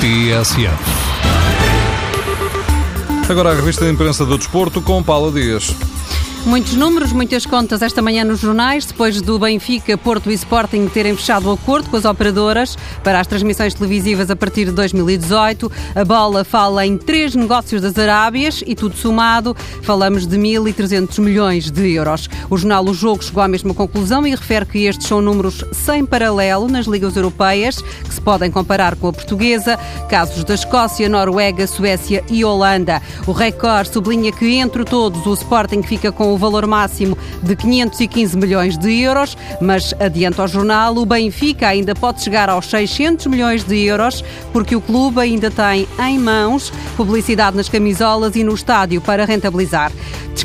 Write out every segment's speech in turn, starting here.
TSF. Agora a revista de imprensa do desporto com Paula Dias. Muitos números, muitas contas esta manhã nos jornais, depois do Benfica, Porto e Sporting terem fechado o acordo com as operadoras para as transmissões televisivas a partir de 2018. A bola fala em três negócios das Arábias e tudo somado falamos de 1.300 milhões de euros. O jornal O Jogo chegou à mesma conclusão e refere que estes são números sem paralelo nas ligas europeias, que se podem comparar com a portuguesa, casos da Escócia, Noruega, Suécia e Holanda. O Record sublinha que entre todos o Sporting fica com o valor máximo de 515 milhões de euros, mas adianta ao jornal, o Benfica ainda pode chegar aos 600 milhões de euros, porque o clube ainda tem em mãos publicidade nas camisolas e no estádio para rentabilizar.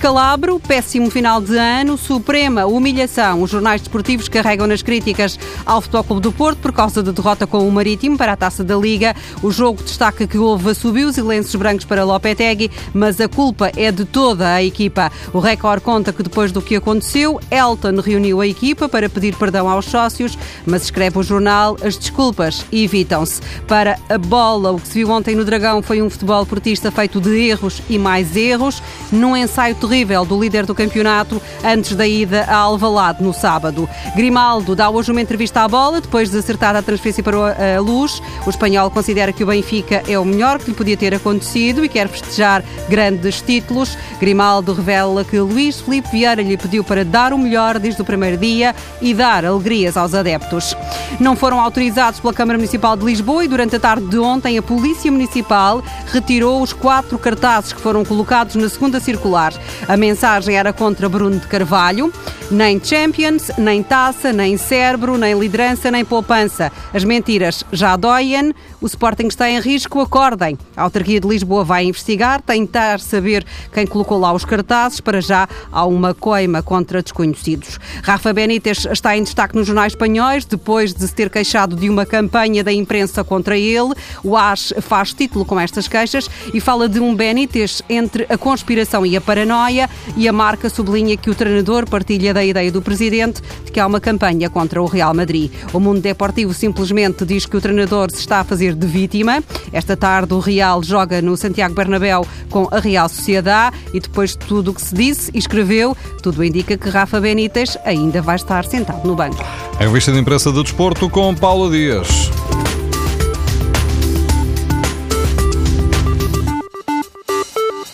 Descalabro, péssimo final de ano, suprema humilhação. Os jornais desportivos carregam nas críticas ao Futebol Clube do Porto por causa da derrota com o Marítimo para a Taça da Liga. O jogo destaca que houve assobios e lenços brancos para Lopetegui, mas a culpa é de toda a equipa. O Record conta que depois do que aconteceu, Elton reuniu a equipa para pedir perdão aos sócios, mas escreve o jornal, as desculpas evitam-se. Para a bola, o que se viu ontem no Dragão foi um futebol portista feito de erros e mais erros, num ensaio terrível do líder do campeonato antes da ida a Alvalade no sábado. Grimaldo dá hoje uma entrevista à bola depois de acertar a transferência para a Luz. O espanhol considera que o Benfica é o melhor que lhe podia ter acontecido e quer festejar grandes títulos. Grimaldo revela que Luís Felipe Vieira lhe pediu para dar o melhor desde o primeiro dia e dar alegrias aos adeptos. Não foram autorizados pela Câmara Municipal de Lisboa e durante a tarde de ontem a Polícia Municipal retirou os quatro cartazes que foram colocados na segunda circular. A mensagem era contra Bruno de Carvalho. Nem Champions, nem taça, nem cérebro, nem liderança, nem poupança. As mentiras já doem. O Sporting está em risco, acordem. A Autarquia de Lisboa vai investigar, tentar saber quem colocou lá os cartazes. Para já há uma coima contra desconhecidos. Rafa Benítez está em destaque nos jornais espanhóis depois de se ter queixado de uma campanha da imprensa contra ele. O AS faz título com estas queixas e fala de um Benítez entre a conspiração e a paranoia e a marca sublinha que o treinador partilha da ideia do presidente de que há uma campanha contra o Real Madrid. O mundo deportivo simplesmente diz que o treinador se está a fazer de vítima. Esta tarde o Real joga no Santiago Bernabéu com a Real Sociedade e depois de tudo o que se disse e escreveu, tudo indica que Rafa Benítez ainda vai estar sentado no banco. A revista de imprensa do desporto com Paulo Dias.